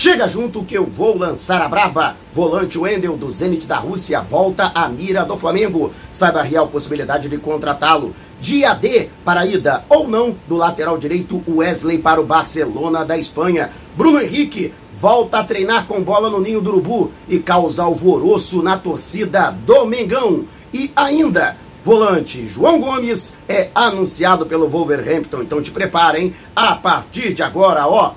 Chega junto que eu vou lançar a braba. Volante Wendel do Zenit da Rússia volta à mira do Flamengo. Saiba a real possibilidade de contratá-lo. Dia D para a ida ou não do lateral direito Wesley para o Barcelona da Espanha. Bruno Henrique volta a treinar com bola no ninho do Urubu e causa alvoroço na torcida do Mengão. E ainda, volante João Gomes é anunciado pelo Wolverhampton. Então te preparem, a partir de agora, ó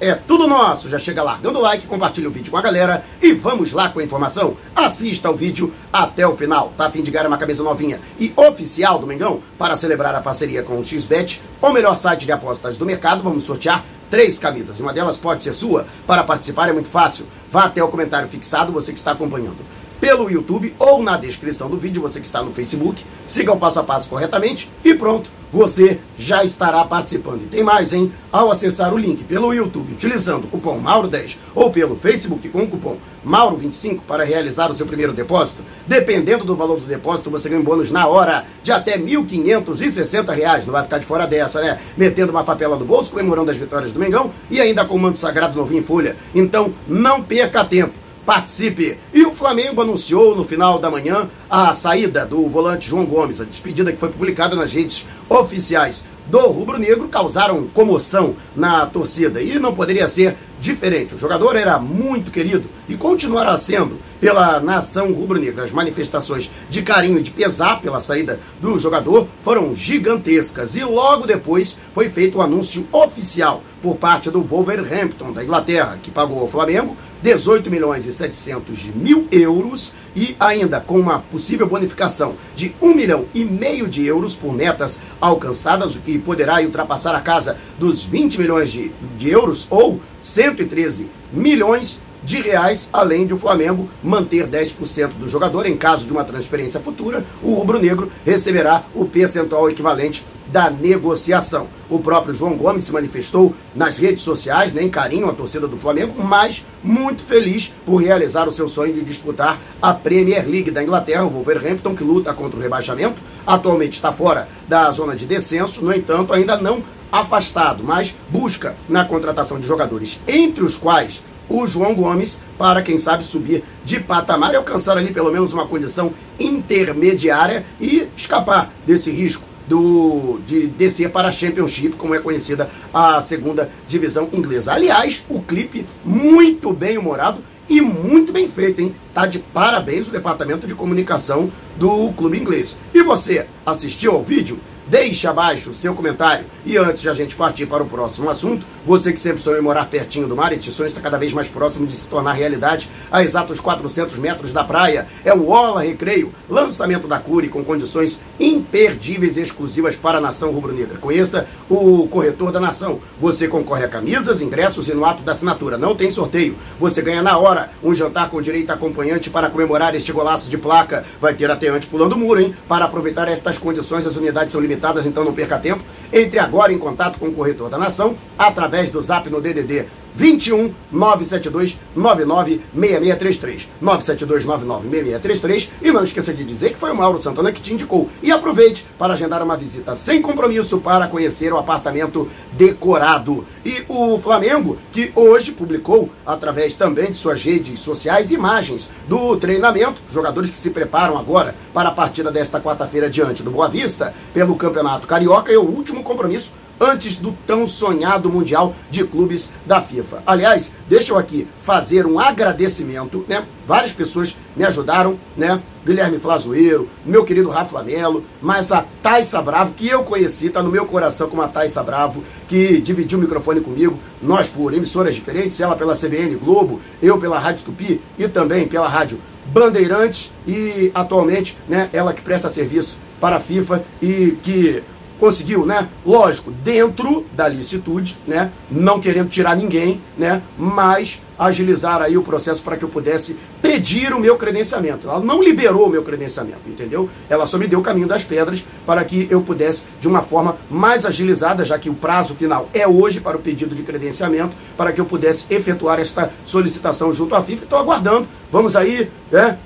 é tudo nosso. Já chega largando o like, compartilha o vídeo com a galera e vamos lá com a informação. Assista o vídeo até o final. Tá a fim de ganhar uma camisa novinha e oficial do Mengão para celebrar a parceria com o XBET, o melhor site de apostas do mercado. Vamos sortear três camisas. Uma delas pode ser sua. Para participar é muito fácil. Vá até o comentário fixado, você que está acompanhando pelo YouTube ou na descrição do vídeo, você que está no Facebook. Siga o passo a passo corretamente e pronto, você já estará participando. E tem mais, hein? Ao acessar o link pelo YouTube utilizando o cupom Mauro10 ou pelo Facebook com o cupom Mauro25 para realizar o seu primeiro depósito, dependendo do valor do depósito, você ganha um bônus na hora de até 1.560 reais. Não vai ficar de fora dessa, né? Metendo uma papela no bolso, comemorando as vitórias do Mengão e ainda com o manto sagrado novinho em folha. Então, não perca tempo participe. E o Flamengo anunciou no final da manhã a saída do volante João Gomes. A despedida que foi publicada nas redes oficiais do Rubro Negro causaram comoção na torcida e não poderia ser diferente. O jogador era muito querido e continuará sendo pela nação rubro-negra. As manifestações de carinho e de pesar pela saída do jogador foram gigantescas e logo depois foi feito o um anúncio oficial por parte do Wolverhampton da Inglaterra, que pagou ao Flamengo 18 milhões e 700 mil euros e ainda com uma possível bonificação de 1 milhão e meio de euros por metas alcançadas, o que poderá ultrapassar a casa dos 20 milhões de, de euros ou 113 milhões de reais, além de o Flamengo manter 10% do jogador. Em caso de uma transferência futura, o rubro-negro receberá o percentual equivalente da negociação. O próprio João Gomes se manifestou nas redes sociais, nem né, carinho à torcida do Flamengo, mas muito feliz por realizar o seu sonho de disputar a Premier League da Inglaterra. O Wolverhampton, que luta contra o rebaixamento, atualmente está fora da zona de descenso, no entanto, ainda não afastado, mas busca na contratação de jogadores, entre os quais o João Gomes para, quem sabe, subir de patamar e alcançar ali pelo menos uma condição intermediária e escapar desse risco do, de descer para a Championship, como é conhecida a segunda divisão inglesa. Aliás, o clipe muito bem humorado e muito bem feito, hein? Tá de parabéns o departamento de comunicação do clube inglês. E você assistiu ao vídeo? Deixe abaixo o seu comentário. E antes de a gente partir para o próximo assunto, você que sempre sonhou em morar pertinho do mar, este sonho está cada vez mais próximo de se tornar realidade a exatos 400 metros da praia. É o Ola Recreio, lançamento da Cure com condições imperdíveis e exclusivas para a nação rubro-negra. Conheça o corretor da nação. Você concorre a camisas, ingressos e no ato da assinatura. Não tem sorteio. Você ganha na hora um jantar com direito a acompanhante para comemorar este golaço de placa. Vai ter até antes pulando muro, hein? Para aproveitar estas condições, as unidades são limitadas, então não perca tempo. Entre agora em contato com o corretor da nação através do zap no DDD 21 972 99 6633. 972 99 6633. E não esqueça de dizer que foi o Mauro Santana que te indicou. E aproveite para agendar uma visita sem compromisso para conhecer o apartamento decorado. E o Flamengo, que hoje publicou, através também de suas redes sociais, imagens do treinamento, jogadores que se preparam agora para a partida desta quarta-feira diante do Boa Vista pelo Campeonato Carioca e o último compromisso antes do tão sonhado Mundial de Clubes da FIFA. Aliás, deixa eu aqui fazer um agradecimento, né? Várias pessoas me ajudaram, né? Guilherme Flazoeiro, meu querido Rafa Melo, mas a Taissa Bravo, que eu conheci, tá no meu coração como a Taissa Bravo, que dividiu o microfone comigo, nós por emissoras diferentes, ela pela CBN Globo, eu pela Rádio Tupi e também pela Rádio Bandeirantes e atualmente, né, ela que presta serviço para a FIFA e que conseguiu, né? Lógico, dentro da licitude, né? Não querendo tirar ninguém, né? Mas agilizar aí o processo para que eu pudesse pedir o meu credenciamento. Ela não liberou o meu credenciamento, entendeu? Ela só me deu o caminho das pedras para que eu pudesse, de uma forma mais agilizada, já que o prazo final é hoje para o pedido de credenciamento, para que eu pudesse efetuar esta solicitação junto à FIFA. Estou aguardando. Vamos aí, né?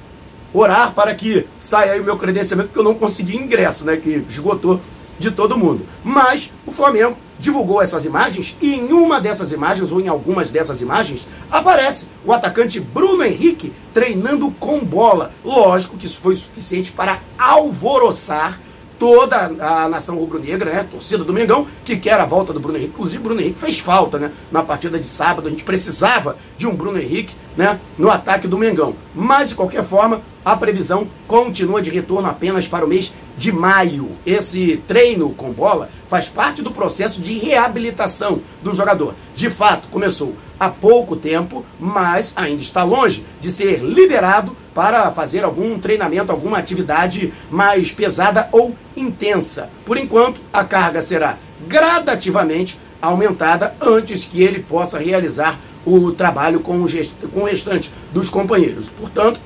Orar para que saia aí o meu credenciamento, porque eu não consegui ingresso, né? Que esgotou de todo mundo. Mas o Flamengo divulgou essas imagens e em uma dessas imagens, ou em algumas dessas imagens, aparece o atacante Bruno Henrique treinando com bola. Lógico que isso foi suficiente para alvoroçar toda a nação rubro-negra, né, torcida do Mengão, que quer a volta do Bruno Henrique. Inclusive, Bruno Henrique fez falta, né, na partida de sábado. A gente precisava de um Bruno Henrique, né, no ataque do Mengão. Mas, de qualquer forma, a previsão continua de retorno apenas para o mês de maio. Esse treino com bola faz parte do processo de reabilitação do jogador. De fato, começou há pouco tempo, mas ainda está longe de ser liberado para fazer algum treinamento, alguma atividade mais pesada ou intensa. Por enquanto, a carga será gradativamente aumentada antes que ele possa realizar o trabalho com o, restante dos companheiros. Portanto,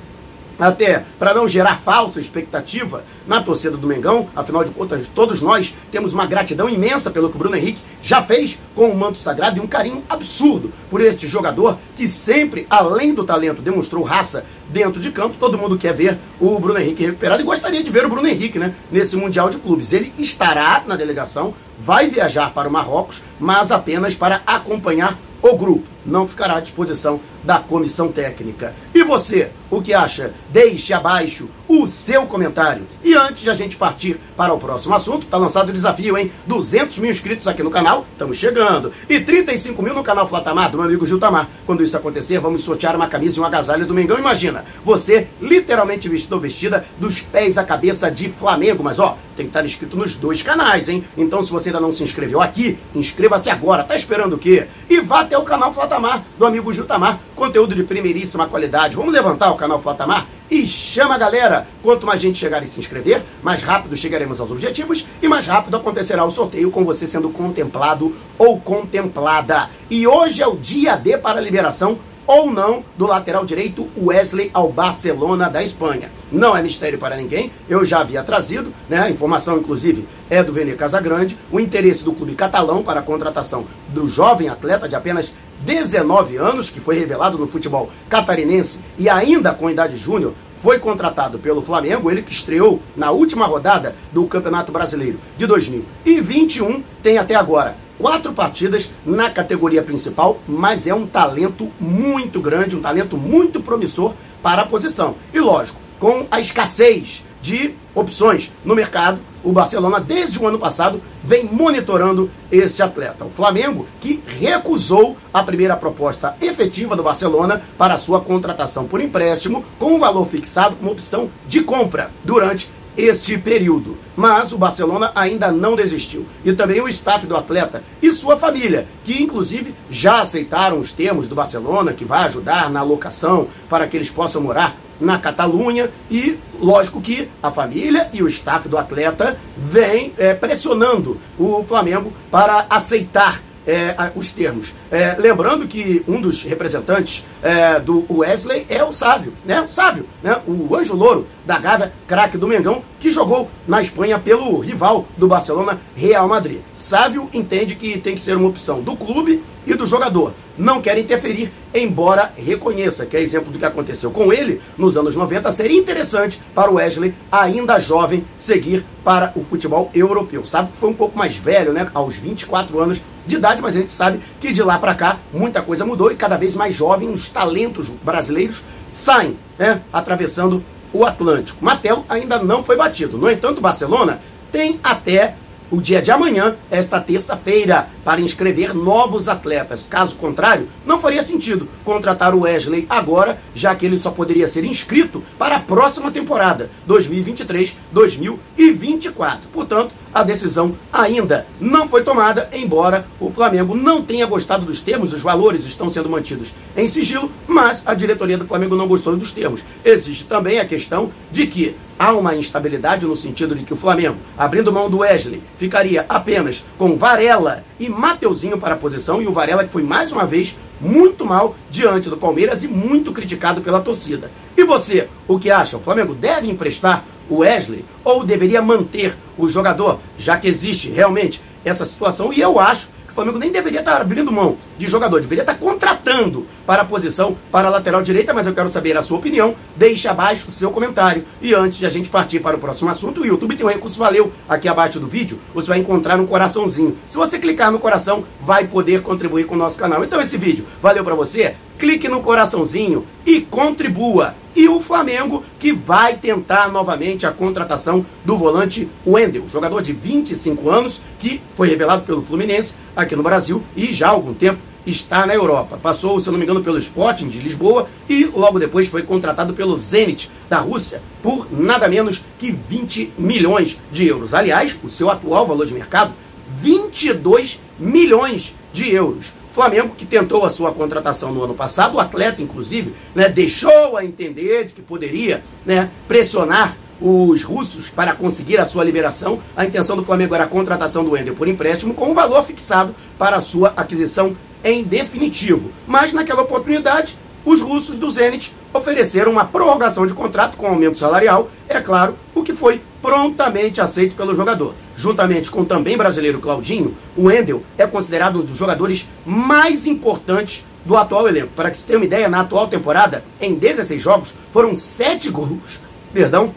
até para não gerar falsa expectativa na torcida do Mengão, afinal de contas, todos nós temos uma gratidão imensa pelo que o Bruno Henrique já fez com o manto sagrado e um carinho absurdo por este jogador que sempre, além do talento, demonstrou raça dentro de campo. Todo mundo quer ver o Bruno Henrique recuperado e gostaria de ver o Bruno Henrique né, nesse Mundial de Clubes. Ele estará na delegação, vai viajar para o Marrocos, mas apenas para acompanhar o grupo não ficará à disposição da comissão técnica. E você, o que acha? Deixe abaixo o seu comentário. E antes de a gente partir para o próximo assunto, está lançado o desafio, hein? 200 mil inscritos aqui no canal, estamos chegando. E 35 mil no canal Flatamar, do meu amigo Gil Tamar. Quando isso acontecer, vamos sortear uma camisa e um agasalho do Mengão. Imagina, você literalmente vestido ou vestida dos pés à cabeça de Flamengo. Mas ó, tem que estar inscrito nos dois canais, hein? Então se você ainda não se inscreveu aqui, inscreva-se agora. Tá esperando o quê? E vá até o canal Flatamar, do amigo Gil Tamar. Conteúdo de primeiríssima qualidade. Vamos levantar o canal Flatamar? e chama a galera. Quanto mais gente chegar e se inscrever, mais rápido chegaremos aos objetivos e mais rápido acontecerá o sorteio com você sendo contemplado ou contemplada. E hoje é o dia D para a liberação ou não do lateral direito Wesley ao Barcelona da Espanha. Não é mistério para ninguém, eu já havia trazido, né? A informação, inclusive, é do Vene Casagrande, o interesse do clube catalão para a contratação do jovem atleta de apenas 19 anos, que foi revelado no futebol catarinense e ainda com idade júnior, foi contratado pelo Flamengo, ele que estreou na última rodada do Campeonato Brasileiro de 2021, tem até agora quatro partidas na categoria principal, mas é um talento muito grande, um talento muito promissor para a posição. E lógico, com a escassez de opções no mercado, o Barcelona, desde o ano passado, vem monitorando este atleta. O Flamengo, que recusou a primeira proposta efetiva do Barcelona para sua contratação por empréstimo, com um valor fixado como opção de compra durante este período. Mas o Barcelona ainda não desistiu. E também o staff do atleta e sua família, que inclusive já aceitaram os termos do Barcelona, que vai ajudar na alocação para que eles possam morar na Catalunha e, lógico que a família e o staff do atleta vem é, pressionando o Flamengo para aceitar é, os termos. É, lembrando que um dos representantes é, do Wesley é o Sávio, né? O Sávio, né? O anjo louro da Gávea, craque do Mengão, que jogou na Espanha pelo rival do Barcelona, Real Madrid. Sávio entende que tem que ser uma opção do clube e do jogador. Não quer interferir, embora reconheça que é exemplo do que aconteceu com ele nos anos 90, seria interessante para o Wesley, ainda jovem, seguir para o futebol europeu. Sabe que foi um pouco mais velho, né? Aos 24 anos de idade, mas a gente sabe que de lá para cá muita coisa mudou e cada vez mais jovens os talentos brasileiros saem, né? Atravessando o Atlântico. Matel ainda não foi batido. No entanto, Barcelona tem até o dia de amanhã, esta terça-feira, para inscrever novos atletas. Caso contrário, não faria sentido contratar o Wesley agora, já que ele só poderia ser inscrito para a próxima temporada, 2023-2024. Portanto, a decisão ainda não foi tomada, embora o Flamengo não tenha gostado dos termos, os valores estão sendo mantidos em sigilo, mas a diretoria do Flamengo não gostou dos termos. Existe também a questão de que há uma instabilidade no sentido de que o Flamengo, abrindo mão do Wesley, ficaria apenas com Varela e Mateuzinho para a posição, e o Varela que foi mais uma vez muito mal diante do Palmeiras e muito criticado pela torcida. E você, o que acha? O Flamengo deve emprestar o Wesley ou deveria manter o jogador, já que existe realmente essa situação? E eu acho Flamengo nem deveria estar abrindo mão de jogador, deveria estar contratando para a posição para a lateral direita, mas eu quero saber a sua opinião. Deixe abaixo o seu comentário. E antes de a gente partir para o próximo assunto, o YouTube tem um recurso valeu aqui abaixo do vídeo. Você vai encontrar um coraçãozinho. Se você clicar no coração, vai poder contribuir com o nosso canal. Então esse vídeo valeu para você? clique no coraçãozinho e contribua. E o Flamengo que vai tentar novamente a contratação do volante Wendel, jogador de 25 anos que foi revelado pelo Fluminense aqui no Brasil e já há algum tempo está na Europa. Passou, se não me engano, pelo Sporting de Lisboa e logo depois foi contratado pelo Zenit da Rússia por nada menos que 20 milhões de euros. Aliás, o seu atual valor de mercado, 22 milhões de euros. Flamengo, que tentou a sua contratação no ano passado, o atleta, inclusive, né, deixou a entender de que poderia né, pressionar os russos para conseguir a sua liberação. A intenção do Flamengo era a contratação do Wendel por empréstimo com um valor fixado para a sua aquisição em definitivo. Mas naquela oportunidade, os russos do Zenit ofereceram uma prorrogação de contrato com aumento salarial, é claro, o que foi prontamente aceito pelo jogador. Juntamente com o também brasileiro Claudinho, o Wendel é considerado um dos jogadores mais importantes do atual elenco. Para que você tenha uma ideia, na atual temporada, em 16 jogos, foram 7 gols, perdão,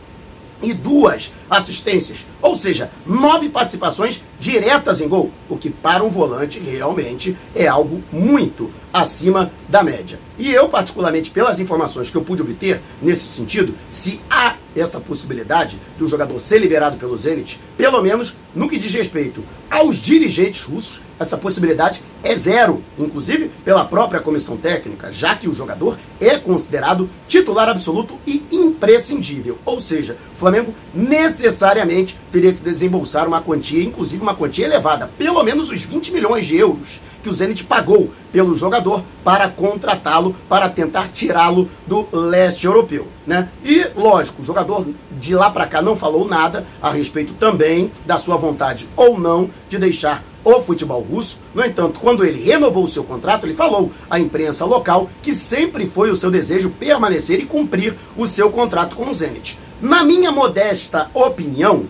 e duas assistências, ou seja, nove participações diretas em gol, o que para um volante realmente é algo muito acima da média. E eu, particularmente, pelas informações que eu pude obter nesse sentido, se há essa possibilidade de um jogador ser liberado pelo Zenit, pelo menos no que diz respeito aos dirigentes russos, essa possibilidade é zero, inclusive pela própria comissão técnica, já que o jogador é considerado titular absoluto e imprescindível. Ou seja, o Flamengo necessariamente teria que desembolsar uma quantia, inclusive uma quantia elevada, pelo menos os 20 milhões de euros que o Zenit pagou pelo jogador para contratá-lo, para tentar tirá-lo do leste europeu. Né? E, lógico, o jogador de lá para cá não falou nada a respeito também da sua vontade ou não de deixar o futebol russo. No entanto, quando ele renovou o seu contrato, ele falou à imprensa local que sempre foi o seu desejo permanecer e cumprir o seu contrato com o Zenit. Na minha modesta opinião,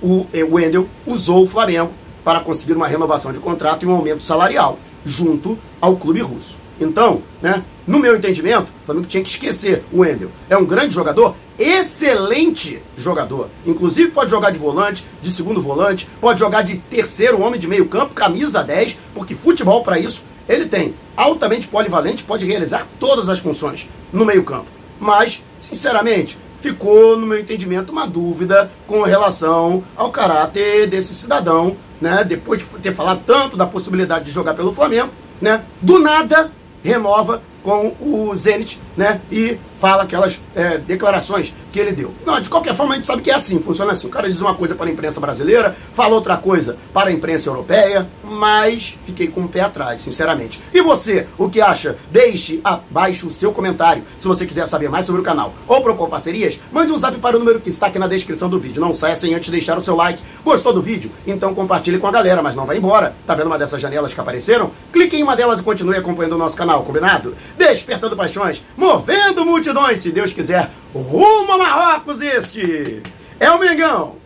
o Wendel usou o Flamengo para conseguir uma renovação de contrato e um aumento salarial junto ao clube russo. Então, né, no meu entendimento, o Flamengo tinha que esquecer o Wendel. É um grande jogador, excelente jogador. Inclusive pode jogar de volante, de segundo volante, pode jogar de terceiro homem de meio campo, camisa 10, porque futebol para isso ele tem. Altamente polivalente, pode realizar todas as funções no meio campo. Mas, sinceramente, ficou, no meu entendimento, uma dúvida com relação ao caráter desse cidadão, né? Depois de ter falado tanto da possibilidade de jogar pelo Flamengo, né? Do nada renova com o Zenit, né? E fala aquelas é, declarações que ele deu. Não, de qualquer forma a gente sabe que é assim, funciona assim. O cara diz uma coisa para a imprensa brasileira, fala outra coisa para a imprensa europeia, mas fiquei com o pé atrás, sinceramente. E você, o que acha? Deixe abaixo o seu comentário. Se você quiser saber mais sobre o canal ou propor parcerias, mande um zap para o número que está aqui na descrição do vídeo. Não saia sem antes deixar o seu like. Gostou do vídeo? Então compartilhe com a galera, mas não vai embora. Tá vendo uma dessas janelas que apareceram? Clique em uma delas e continue acompanhando o nosso canal, combinado? Despertando paixões, movendo multidões se Deus quiser, rumo a Marrocos este. É o Mengão.